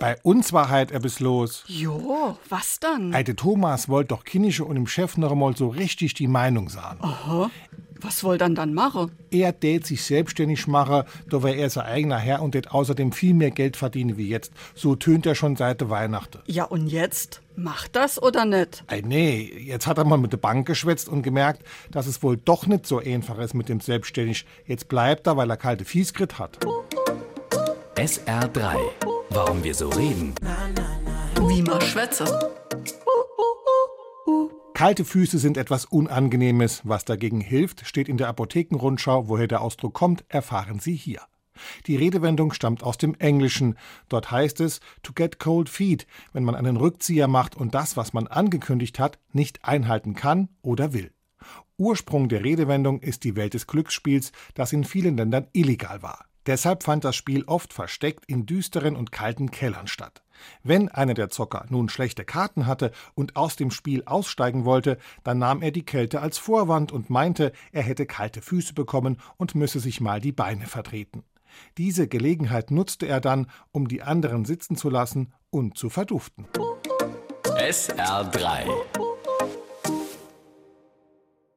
Bei uns war halt etwas los. Jo, was dann? Eide Thomas wollte doch Kinnische und dem Chef noch einmal so richtig die Meinung sagen. Aha. Was woll dann dann machen? Er tät sich selbstständig machen, da wär er sein eigener Herr und tät außerdem viel mehr Geld verdienen wie jetzt. So tönt er schon seit der Weihnachten. Ja, und jetzt? Macht das oder nicht? Ey, nee, jetzt hat er mal mit der Bank geschwätzt und gemerkt, dass es wohl doch nicht so einfach ist mit dem Selbstständig. Jetzt bleibt er, weil er kalte Fieskrit hat. SR3. Warum wir so reden. Wie man schwätze. Kalte Füße sind etwas Unangenehmes. Was dagegen hilft, steht in der Apothekenrundschau. Woher der Ausdruck kommt, erfahren Sie hier. Die Redewendung stammt aus dem Englischen. Dort heißt es to get cold feet, wenn man einen Rückzieher macht und das, was man angekündigt hat, nicht einhalten kann oder will. Ursprung der Redewendung ist die Welt des Glücksspiels, das in vielen Ländern illegal war. Deshalb fand das Spiel oft versteckt in düsteren und kalten Kellern statt. Wenn einer der Zocker nun schlechte Karten hatte und aus dem Spiel aussteigen wollte, dann nahm er die Kälte als Vorwand und meinte, er hätte kalte Füße bekommen und müsse sich mal die Beine vertreten. Diese Gelegenheit nutzte er dann, um die anderen sitzen zu lassen und zu verduften. SR3.